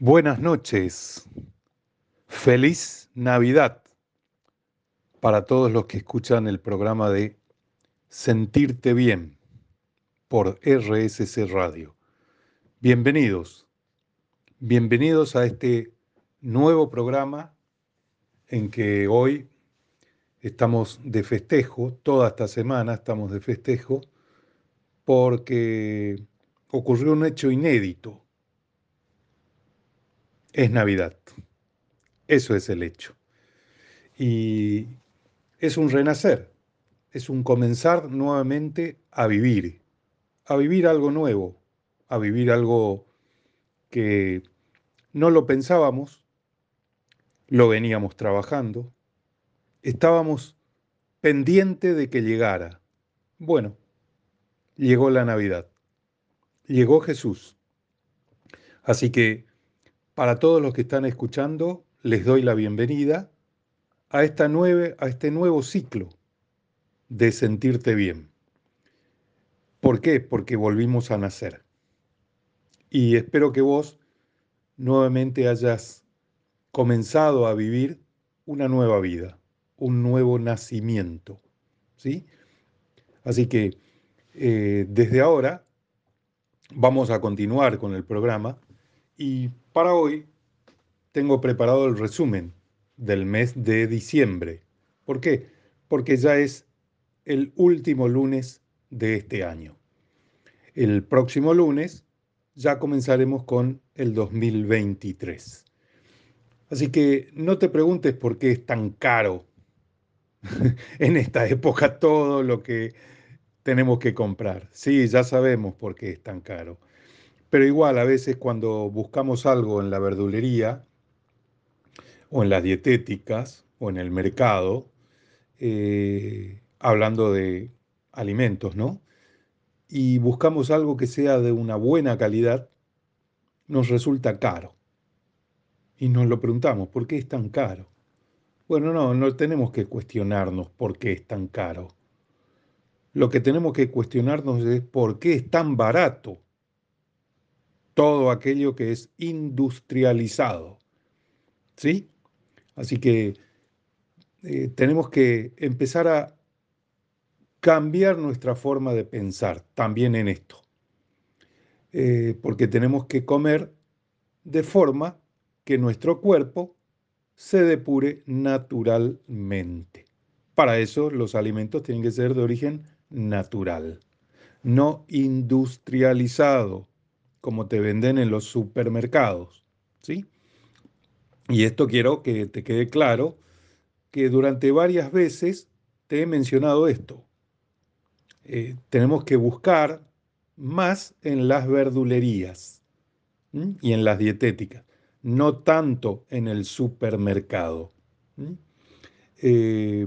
Buenas noches. Feliz Navidad para todos los que escuchan el programa de Sentirte Bien por RSC Radio. Bienvenidos. Bienvenidos a este nuevo programa en que hoy estamos de festejo, toda esta semana estamos de festejo, porque ocurrió un hecho inédito es Navidad. Eso es el hecho. Y es un renacer, es un comenzar nuevamente a vivir, a vivir algo nuevo, a vivir algo que no lo pensábamos, lo veníamos trabajando, estábamos pendiente de que llegara. Bueno, llegó la Navidad, llegó Jesús. Así que para todos los que están escuchando, les doy la bienvenida a, esta a este nuevo ciclo de sentirte bien. ¿Por qué? Porque volvimos a nacer. Y espero que vos nuevamente hayas comenzado a vivir una nueva vida, un nuevo nacimiento. ¿sí? Así que eh, desde ahora vamos a continuar con el programa y para hoy tengo preparado el resumen del mes de diciembre. ¿Por qué? Porque ya es el último lunes de este año. El próximo lunes ya comenzaremos con el 2023. Así que no te preguntes por qué es tan caro en esta época todo lo que tenemos que comprar. Sí, ya sabemos por qué es tan caro. Pero igual a veces cuando buscamos algo en la verdulería o en las dietéticas o en el mercado, eh, hablando de alimentos, ¿no? Y buscamos algo que sea de una buena calidad, nos resulta caro. Y nos lo preguntamos, ¿por qué es tan caro? Bueno, no, no tenemos que cuestionarnos por qué es tan caro. Lo que tenemos que cuestionarnos es por qué es tan barato todo aquello que es industrializado. ¿Sí? Así que eh, tenemos que empezar a cambiar nuestra forma de pensar también en esto. Eh, porque tenemos que comer de forma que nuestro cuerpo se depure naturalmente. Para eso los alimentos tienen que ser de origen natural, no industrializado, como te venden en los supermercados. ¿sí? Y esto quiero que te quede claro, que durante varias veces te he mencionado esto. Eh, tenemos que buscar más en las verdulerías y en las dietéticas, no tanto en el supermercado. Eh,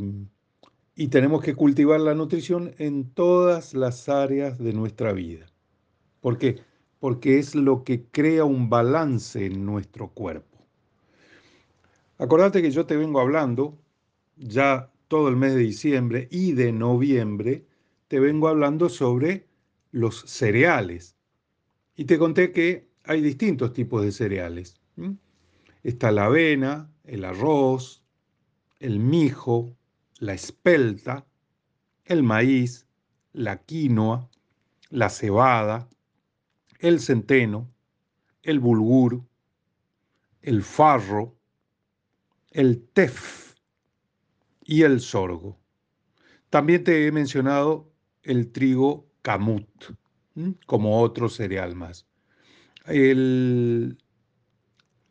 y tenemos que cultivar la nutrición en todas las áreas de nuestra vida. ¿Por qué? Porque es lo que crea un balance en nuestro cuerpo. Acordate que yo te vengo hablando ya todo el mes de diciembre y de noviembre, te vengo hablando sobre los cereales. Y te conté que hay distintos tipos de cereales. Está la avena, el arroz, el mijo, la espelta, el maíz, la quinoa, la cebada, el centeno, el bulgur, el farro, el tef y el sorgo. También te he mencionado el trigo camut como otro cereal más.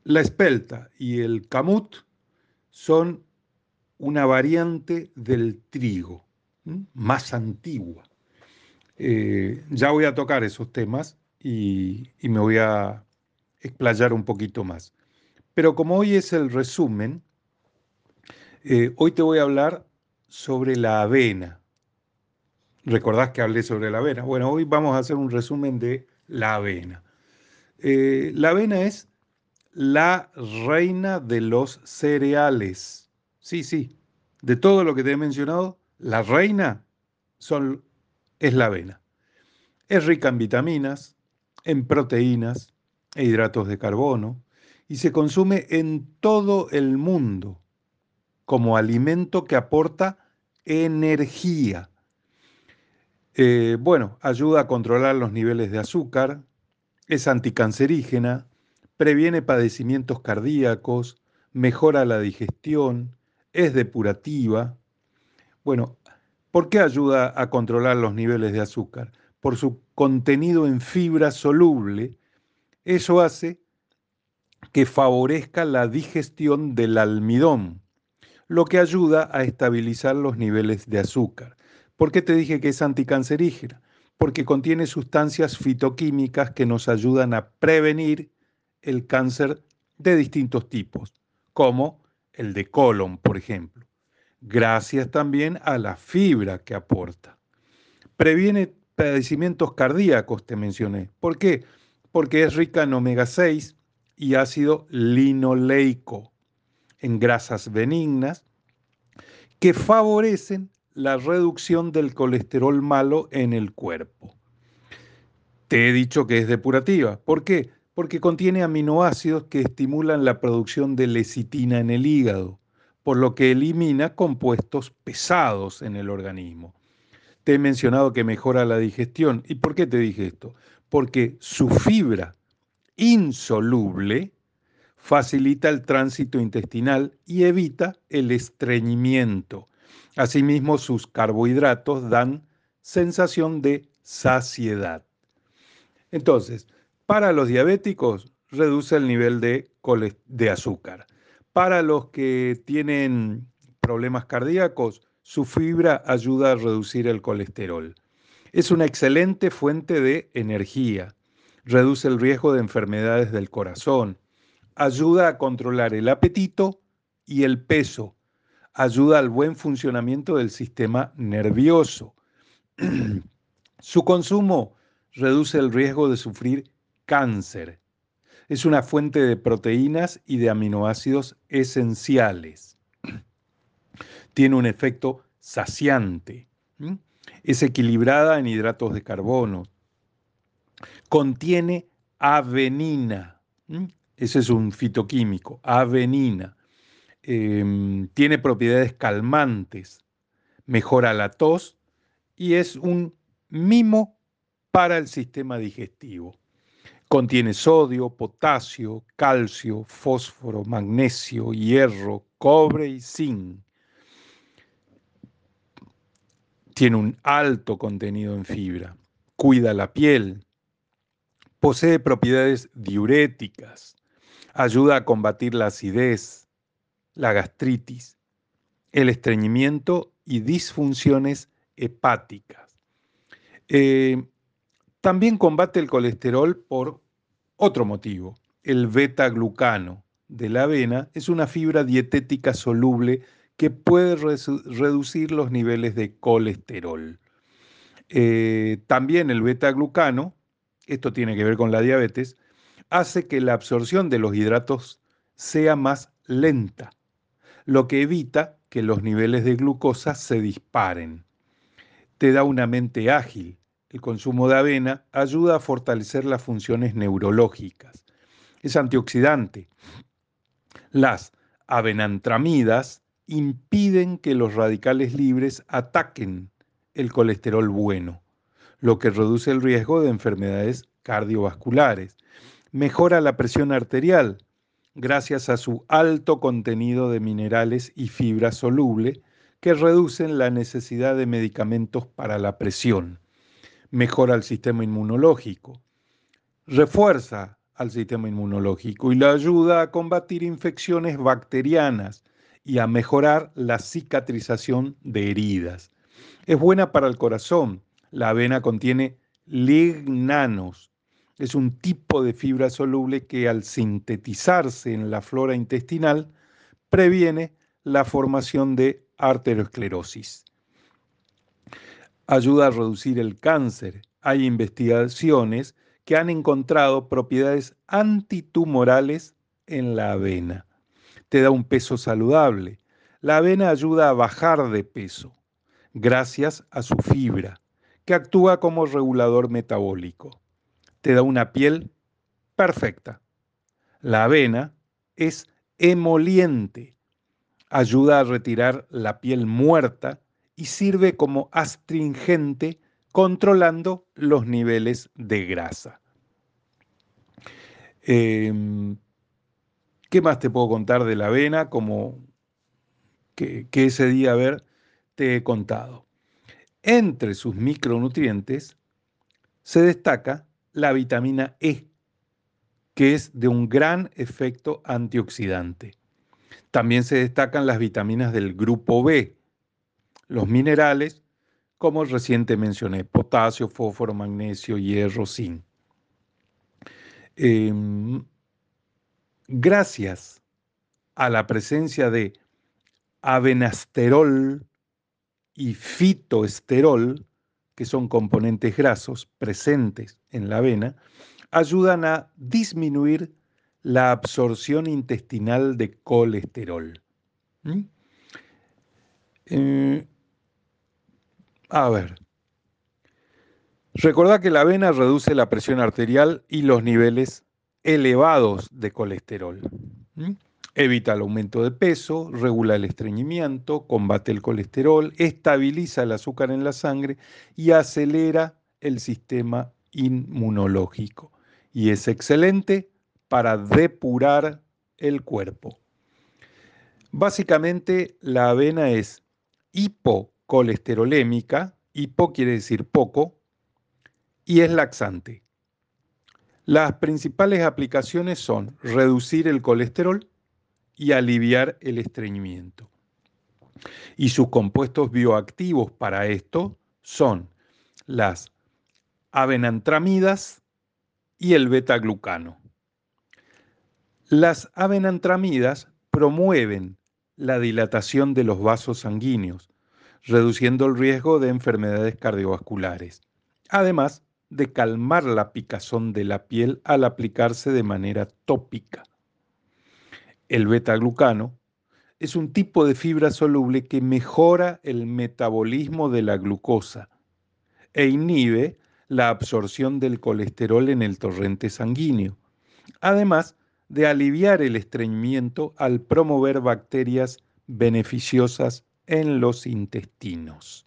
la espelta y el camut son una variante del trigo, más antigua. Eh, ya voy a tocar esos temas y, me voy a explayar un poquito más. Pero como hoy es el resumen, eh, hoy te voy a hablar sobre la avena. ¿Recordás que hablé sobre la avena? Bueno, hoy vamos a hacer un resumen de la avena. Eh, la avena es la reina de los cereales. Sí, sí, de todo lo que te he mencionado, la reina es la avena. Es rica en vitaminas, en proteínas e hidratos de carbono y se consume en todo el mundo como alimento que aporta energía. Eh, bueno, ayuda a controlar los niveles de azúcar, es anticancerígena, previene padecimientos cardíacos, mejora la digestión, es depurativa. Bueno, ¿por qué ayuda a controlar los niveles de azúcar? Por su contenido en fibra soluble. Eso hace que favorezca la digestión del almidón, lo que ayuda a estabilizar los niveles de azúcar. ¿Por qué te dije que es anticancerígena? Porque contiene sustancias fitoquímicas que nos ayudan a prevenir el cáncer de distintos tipos, como el de colon, por ejemplo, gracias también a la fibra que aporta. Previene padecimientos cardíacos, te mencioné. ¿Por qué? Porque es rica en omega 6 y ácido linoleico, en grasas benignas, que favorecen la reducción del colesterol malo en el cuerpo. Te he dicho que es depurativa. ¿Por qué? Porque contiene aminoácidos que estimulan la producción de lecitina en el hígado, por lo que elimina compuestos pesados en el organismo. Te he mencionado que mejora la digestión. ¿Y por qué te dije esto? Porque su fibra insoluble facilita el tránsito intestinal y evita el estreñimiento. Asimismo, sus carbohidratos dan sensación de saciedad. Entonces, para los diabéticos, reduce el nivel de, de azúcar. Para los que tienen problemas cardíacos, su fibra ayuda a reducir el colesterol. Es una excelente fuente de energía. Reduce el riesgo de enfermedades del corazón. Ayuda a controlar el apetito y el peso. Ayuda al buen funcionamiento del sistema nervioso. Su consumo reduce el riesgo de sufrir cáncer. Es una fuente de proteínas y de aminoácidos esenciales. Tiene un efecto saciante. Es equilibrada en hidratos de carbono. Contiene avenina. Ese es un fitoquímico, avenina. Em, tiene propiedades calmantes, mejora la tos y es un mimo para el sistema digestivo. Contiene sodio, potasio, calcio, fósforo, magnesio, hierro, cobre y zinc. Tiene un alto contenido en fibra. Cuida la piel. Posee propiedades diuréticas. Ayuda a combatir la acidez, la gastritis, el estreñimiento y disfunciones hepáticas. Eh, también combate el colesterol por otro motivo. El beta-glucano de la avena es una fibra dietética soluble que puede reducir los niveles de colesterol. Eh, también el beta-glucano, esto tiene que ver con la diabetes, hace que la absorción de los hidratos sea más lenta, lo que evita que los niveles de glucosa se disparen. Te da una mente ágil, el consumo de avena ayuda a fortalecer las funciones neurológicas. Es antioxidante. Las avenantramidas impiden que los radicales libres ataquen el colesterol bueno, lo que reduce el riesgo de enfermedades cardiovasculares. Mejora la presión arterial gracias a su alto contenido de minerales y fibra soluble que reducen la necesidad de medicamentos para la presión mejora el sistema inmunológico, refuerza al sistema inmunológico y le ayuda a combatir infecciones bacterianas y a mejorar la cicatrización de heridas. Es buena para el corazón. La avena contiene lignanos. Es un tipo de fibra soluble que al sintetizarse en la flora intestinal previene la formación de arteriosclerosis ayuda a reducir el cáncer. Hay investigaciones que han encontrado propiedades antitumorales en la avena. Te da un peso saludable. La avena ayuda a bajar de peso gracias a su fibra, que actúa como regulador metabólico. Te da una piel perfecta. La avena es emoliente, ayuda a retirar la piel muerta y sirve como astringente controlando los niveles de grasa. Em, ¿Qué más te puedo contar de la avena? Como que, ese día, a ver, te he contado. Entre sus micronutrientes se destaca la vitamina E, que es de un gran efecto antioxidante. También se destacan las vitaminas del grupo B, los minerales, como reciente mencioné, potasio, fósforo, magnesio, hierro, zinc. Em, gracias a la presencia de avenasterol y fitoesterol, que son componentes grasos presentes en la avena, ayudan a disminuir la absorción intestinal de colesterol. ¿Mm? Eh, a ver. Recordá que la avena reduce la presión arterial y los niveles elevados de colesterol. Evita el aumento de peso, regula el estreñimiento, combate el colesterol, estabiliza el azúcar en la sangre y acelera el sistema inmunológico. Y es excelente para depurar el cuerpo. Básicamente la avena es hipocolesterolémica, hipo quiere decir poco, y es laxante. Las principales aplicaciones son reducir el colesterol, y aliviar el estreñimiento. Y sus compuestos bioactivos para esto son las avenantramidas y el beta-glucano. Las avenantramidas promueven la dilatación de los vasos sanguíneos, reduciendo el riesgo de enfermedades cardiovasculares, además de calmar la picazón de la piel al aplicarse de manera tópica. El beta-glucano es un tipo de fibra soluble que mejora el metabolismo de la glucosa e inhibe la absorción del colesterol en el torrente sanguíneo, además de aliviar el estreñimiento al promover bacterias beneficiosas en los intestinos.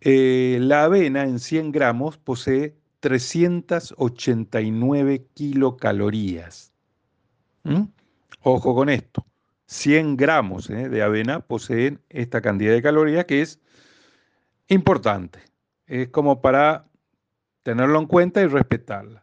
Eh, la avena en 100 gramos posee 389 kilocalorías. Ojo con esto, 100 gramos ¿eh? de avena poseen esta cantidad de calorías que es importante. Es como para tenerlo en cuenta y respetarla.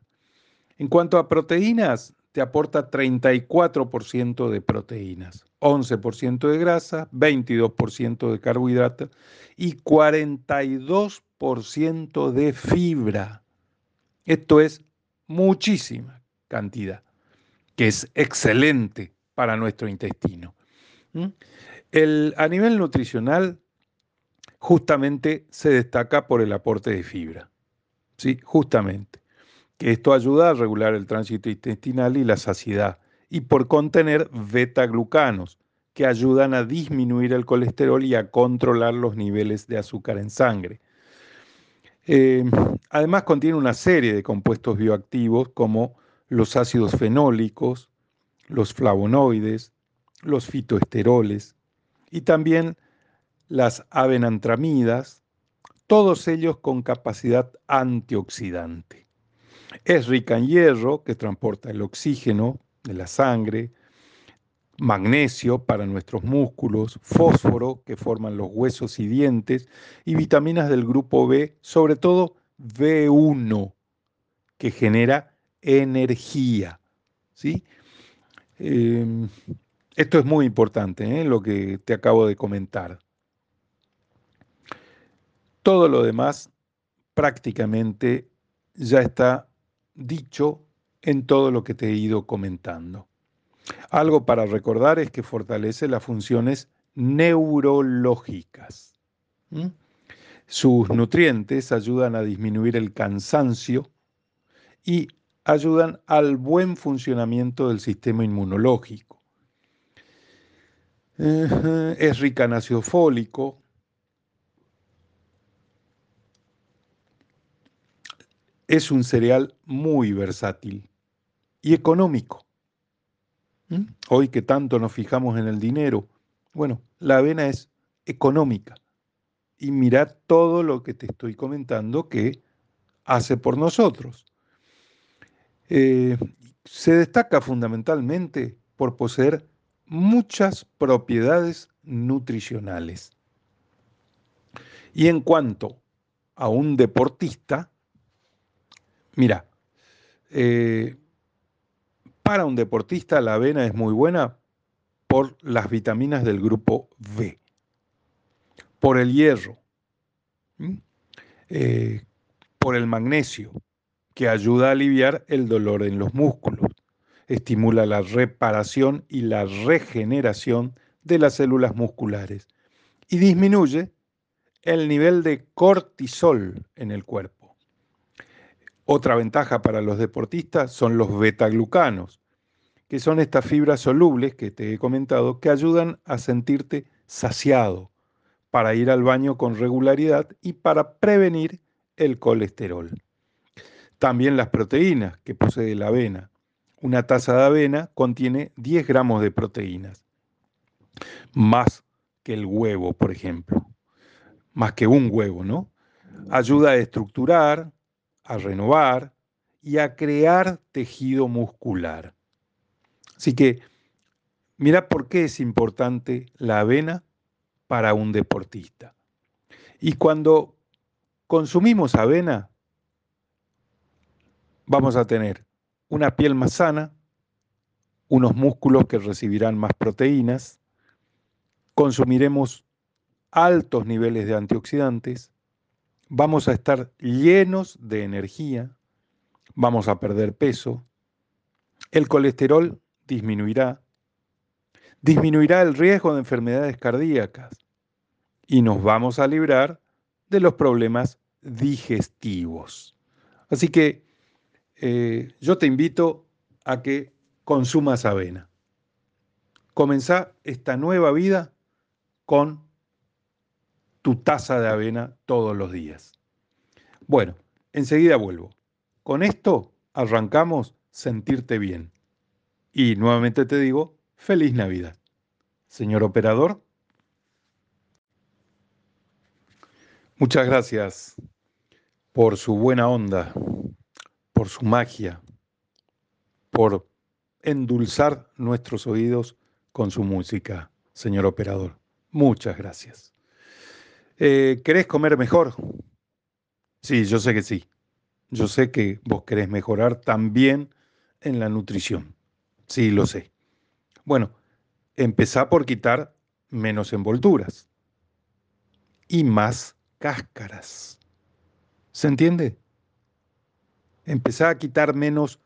En cuanto a proteínas, te aporta 34% de proteínas, 11% de grasa, 22% de carbohidratos y 42% de fibra. Esto es muchísima cantidad que es excelente para nuestro intestino. El, a nivel nutricional, justamente se destaca por el aporte de fibra. ¿sí? Justamente. Que esto ayuda a regular el tránsito intestinal y la saciedad. Y por contener beta-glucanos, que ayudan a disminuir el colesterol y a controlar los niveles de azúcar en sangre. Eh, además contiene una serie de compuestos bioactivos como los ácidos fenólicos, los flavonoides, los fitoesteroles y también las avenantramidas, todos ellos con capacidad antioxidante. Es rica en hierro, que transporta el oxígeno de la sangre, magnesio para nuestros músculos, fósforo que forman los huesos y dientes y vitaminas del grupo B, sobre todo B1, que genera energía. ¿sí? Em, esto es muy importante, ¿eh? lo que te acabo de comentar. Todo lo demás prácticamente ya está dicho en todo lo que te he ido comentando. Algo para recordar es que fortalece las funciones neurológicas. Sus nutrientes ayudan a disminuir el cansancio y ayudan al buen funcionamiento del sistema inmunológico. Es rica en ácido fólico. Es un cereal muy versátil y económico. ¿Mm? Hoy que tanto nos fijamos en el dinero, bueno, la avena es económica. Y mira todo lo que te estoy comentando que hace por nosotros. Eh, se destaca fundamentalmente por poseer muchas propiedades nutricionales. Y en cuanto a un deportista, mira, eh, para un deportista la avena es muy buena por las vitaminas del grupo B, por el hierro, eh, por el magnesio, que ayuda a aliviar el dolor en los músculos, estimula la reparación y la regeneración de las células musculares y disminuye el nivel de cortisol en el cuerpo. Otra ventaja para los deportistas son los betaglucanos, que son estas fibras solubles que te he comentado que ayudan a sentirte saciado, para ir al baño con regularidad y para prevenir el colesterol. También las proteínas que posee la avena. Una taza de avena contiene 10 gramos de proteínas, más que el huevo, por ejemplo, más que un huevo, ¿no? Ayuda a estructurar, a renovar y a crear tejido muscular. Así que, mira por qué es importante la avena para un deportista. Y cuando consumimos avena, vamos a tener una piel más sana, unos músculos que recibirán más proteínas, consumiremos altos niveles de antioxidantes, vamos a estar llenos de energía, vamos a perder peso, el colesterol disminuirá, disminuirá el riesgo de enfermedades cardíacas y nos vamos a librar de los problemas digestivos. Así que eh, yo te invito a que consumas avena. Comenzá esta nueva vida con tu taza de avena todos los días. Bueno, enseguida vuelvo. Con esto arrancamos sentirte bien. Y nuevamente te digo, feliz Navidad. Señor operador. Muchas gracias por su buena onda, por su magia, por endulzar nuestros oídos con su música, señor operador. Muchas gracias. Eh, ¿Querés comer mejor? Sí, yo sé que sí. Yo sé que vos querés mejorar también en la nutrición. Sí, lo sé. Bueno, empezá por quitar menos envolturas y más cáscaras. ¿Se entiende? Empezá a quitar menos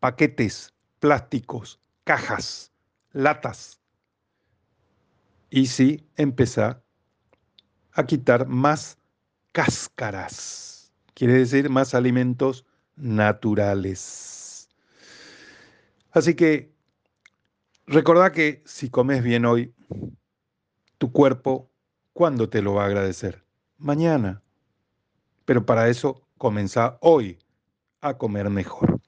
paquetes, plásticos, cajas, latas. Y sí, empezá a quitar más cáscaras. Quiere decir más alimentos naturales. Así que recordá que si comes bien hoy, tu cuerpo, ¿cuándo te lo va a agradecer? Mañana. Pero para eso comenzá hoy a comer mejor.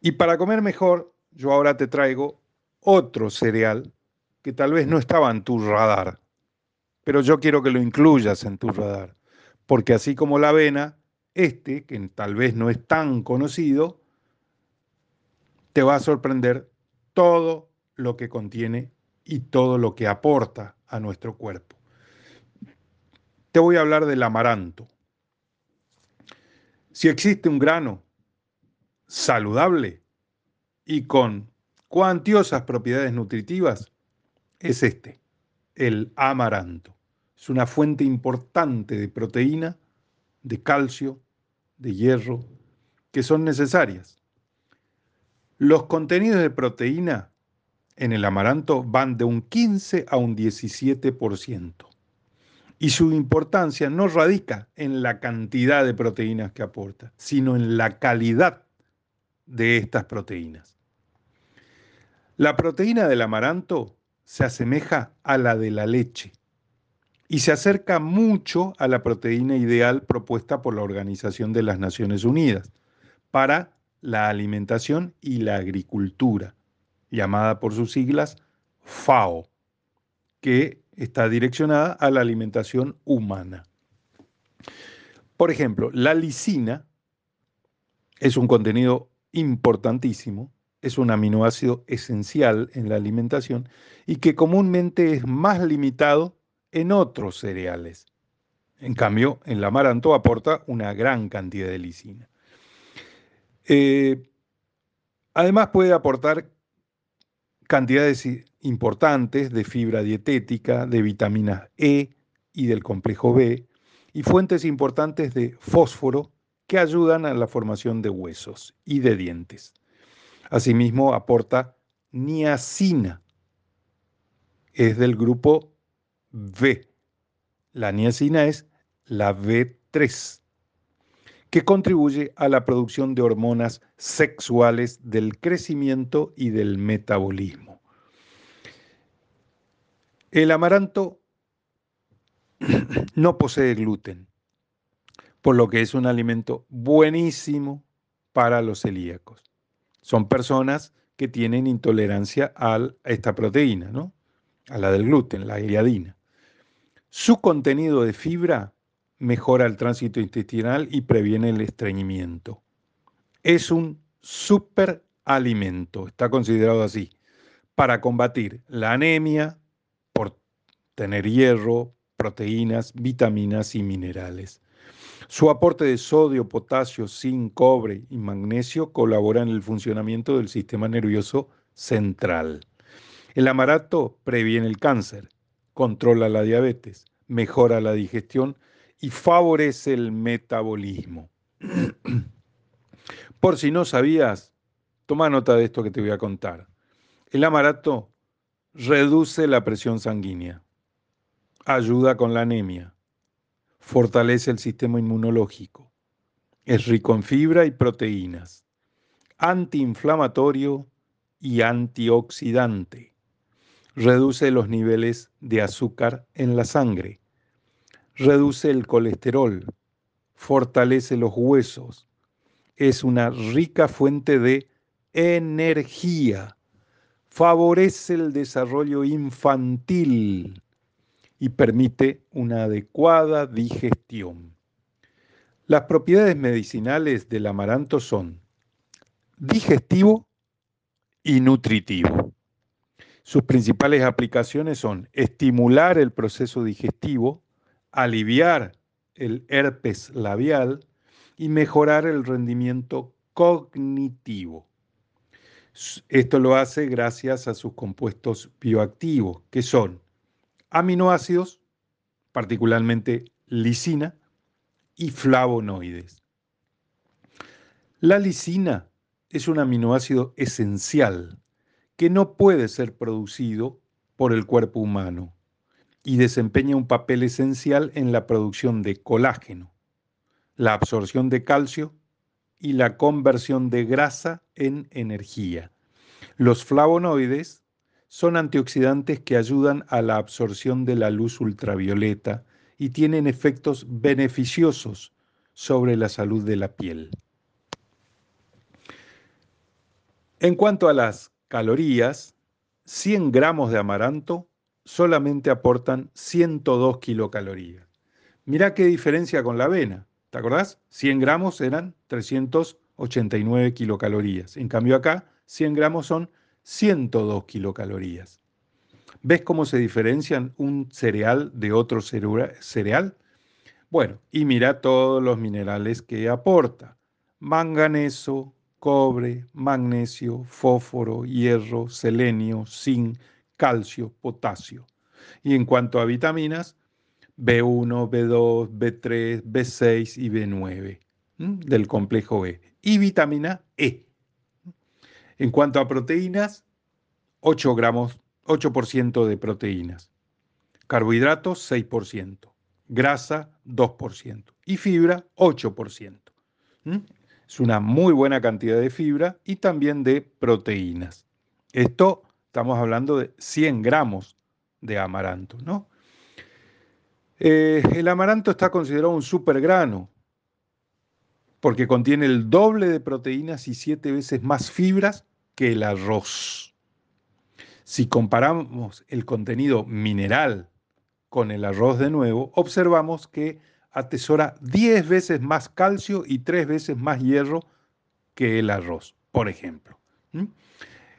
Y para comer mejor, yo ahora te traigo otro cereal que tal vez no estaba en tu radar, pero yo quiero que lo incluyas en tu radar, porque así como la avena, este, que tal vez no es tan conocido, te va a sorprender todo lo que contiene y todo lo que aporta a nuestro cuerpo. Te voy a hablar del amaranto. Si existe un grano saludable y con cuantiosas propiedades nutritivas, es este, el amaranto. Es una fuente importante de proteína, de calcio, de hierro, que son necesarias. Los contenidos de proteína en el amaranto van de un 15 a un 17% y su importancia no radica en la cantidad de proteínas que aporta, sino en la calidad de estas proteínas. La proteína del amaranto se asemeja a la de la leche y se acerca mucho a la proteína ideal propuesta por la Organización de las Naciones Unidas para la alimentación y la agricultura, llamada por sus siglas FAO, que está direccionada a la alimentación humana. Por ejemplo, la lisina es un contenido importantísimo, es un aminoácido esencial en la alimentación y que comúnmente es más limitado en otros cereales. En cambio, el amaranto aporta una gran cantidad de lisina. Eh, además puede aportar cantidades importantes de fibra dietética, de vitamina E y del complejo B, y fuentes importantes de fósforo que ayudan a la formación de huesos y de dientes. Asimismo, aporta niacina, es del grupo La niacina es la B3, que contribuye a la producción de hormonas sexuales del crecimiento y del metabolismo. El amaranto no posee gluten, por lo que es un alimento buenísimo para los celíacos. Son personas que tienen intolerancia a esta proteína, ¿no? A la del gluten, la gliadina. Su contenido de fibra mejora el tránsito intestinal y previene el estreñimiento. Es un superalimento, está considerado así, para combatir la anemia, por tener hierro, proteínas, vitaminas y minerales. Su aporte de sodio, potasio, zinc, cobre y magnesio colabora en el funcionamiento del sistema nervioso central. El amaranto previene el cáncer, controla la diabetes, mejora la digestión y favorece el metabolismo. Por si no sabías, toma nota de esto que te voy a contar. El amaranto reduce la presión sanguínea, ayuda con la anemia, fortalece el sistema inmunológico, es rico en fibra y proteínas, antiinflamatorio y antioxidante, reduce los niveles de azúcar en la sangre, reduce el colesterol, fortalece los huesos, es una rica fuente de energía, favorece el desarrollo infantil y permite una adecuada digestión. Las propiedades medicinales del amaranto son digestivo y nutritivo. Sus principales aplicaciones son estimular el proceso digestivo, aliviar el herpes labial y mejorar el rendimiento cognitivo. Esto lo hace gracias a sus compuestos bioactivos, que son aminoácidos, particularmente lisina, y flavonoides. La lisina es un aminoácido esencial que no puede ser producido por el cuerpo humano y desempeña un papel esencial en la producción de colágeno, la absorción de calcio y la conversión de grasa en energía. Los flavonoides son antioxidantes que ayudan a la absorción de la luz ultravioleta y tienen efectos beneficiosos sobre la salud de la piel. En cuanto a las calorías, 100 gramos de amaranto solamente aportan 102 kilocalorías. Mirá qué diferencia con la avena. ¿Te acordás? 100 gramos eran 389 kilocalorías. En cambio acá, 100 gramos son 102 kilocalorías. ¿Ves cómo se diferencian un cereal de otro cereal? Bueno, y mira todos los minerales que aporta. Manganeso, cobre, magnesio, fósforo, hierro, selenio, zinc, calcio, potasio. Y en cuanto a vitaminas, B1, B2, B3, B6 y B9 del complejo B. Y vitamina E. En cuanto a proteínas, 8 gramos, 8% de proteínas. Carbohidratos, 6%. Grasa, 2%. Y fibra, 8%. Es una muy buena cantidad de fibra y también de proteínas. Esto Estamos hablando de 100 gramos de amaranto, ¿no? Eh, el amaranto está considerado un supergrano porque contiene el doble de proteínas y siete veces más fibras que el arroz. Si comparamos el contenido mineral con el arroz de nuevo, observamos que atesora 10 veces más calcio y 3 veces más hierro que el arroz, por ejemplo.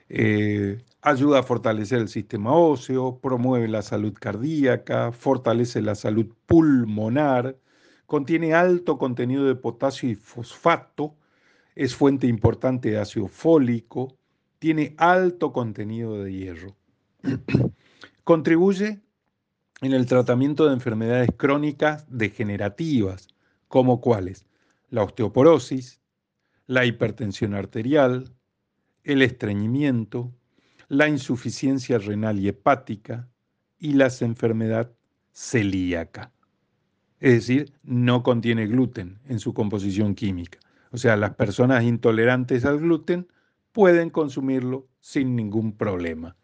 Eh, ayuda a fortalecer el sistema óseo, promueve la salud cardíaca, fortalece la salud pulmonar, contiene alto contenido de potasio y fosfato, es fuente importante de ácido fólico, tiene alto contenido de hierro. Contribuye en el tratamiento de enfermedades crónicas degenerativas, como cuáles? La osteoporosis, la hipertensión arterial, el estreñimiento, la insuficiencia renal y hepática y la enfermedad celíaca. Es decir, no contiene gluten en su composición química. O sea, las personas intolerantes al gluten pueden consumirlo sin ningún problema.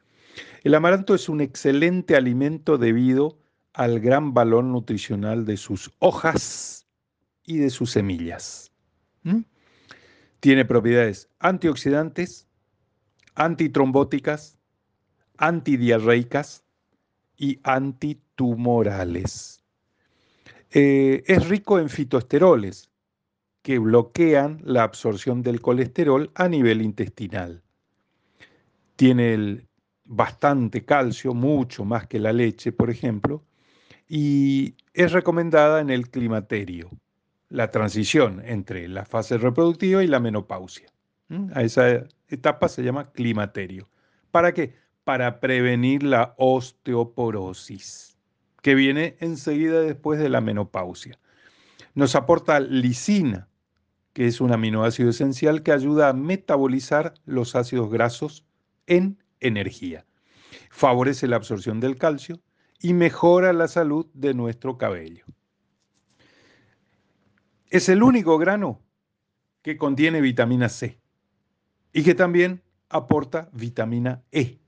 El amaranto es un excelente alimento debido al gran valor nutricional de sus hojas y de sus semillas. Tiene propiedades antioxidantes, antitrombóticas, antidiarreicas y antitumorales. Eh, es rico en fitoesteroles que bloquean la absorción del colesterol a nivel intestinal. Tiene bastante calcio, mucho más que la leche, por ejemplo, y es recomendada en el climaterio, la transición entre la fase reproductiva y la menopausia. A esa etapa se llama climaterio. ¿Para qué? Para prevenir la osteoporosis, que viene enseguida después de la menopausia. Nos aporta lisina, que es un aminoácido esencial que ayuda a metabolizar los ácidos grasos en energía. Favorece la absorción del calcio y mejora la salud de nuestro cabello. Es el único grano que contiene vitamina C y que también aporta vitamina E,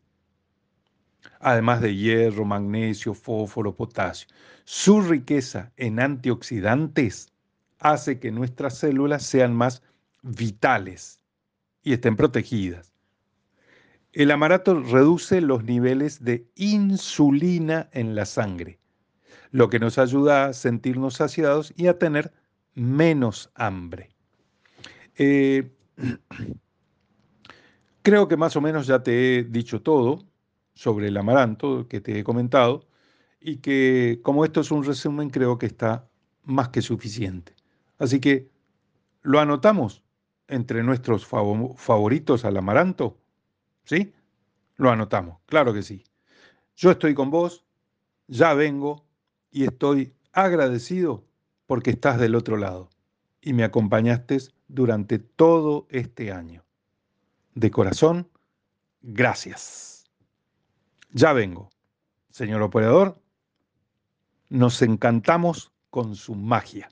además de hierro, magnesio, fósforo, potasio. Su riqueza en antioxidantes hace que nuestras células sean más vitales y estén protegidas. El amarato reduce los niveles de insulina en la sangre, lo que nos ayuda a sentirnos saciados y a tener menos hambre. Eh, Creo que más o menos ya te he dicho todo sobre el amaranto que te he comentado y que como esto es un resumen creo que está más que suficiente. Así que lo anotamos entre nuestros favoritos al amaranto. ¿Sí? Lo anotamos, claro que sí. Yo estoy con vos, ya vengo y estoy agradecido porque estás del otro lado y me acompañaste durante todo este año de corazón, gracias. Ya vengo. Señor operador, nos encantamos con su magia.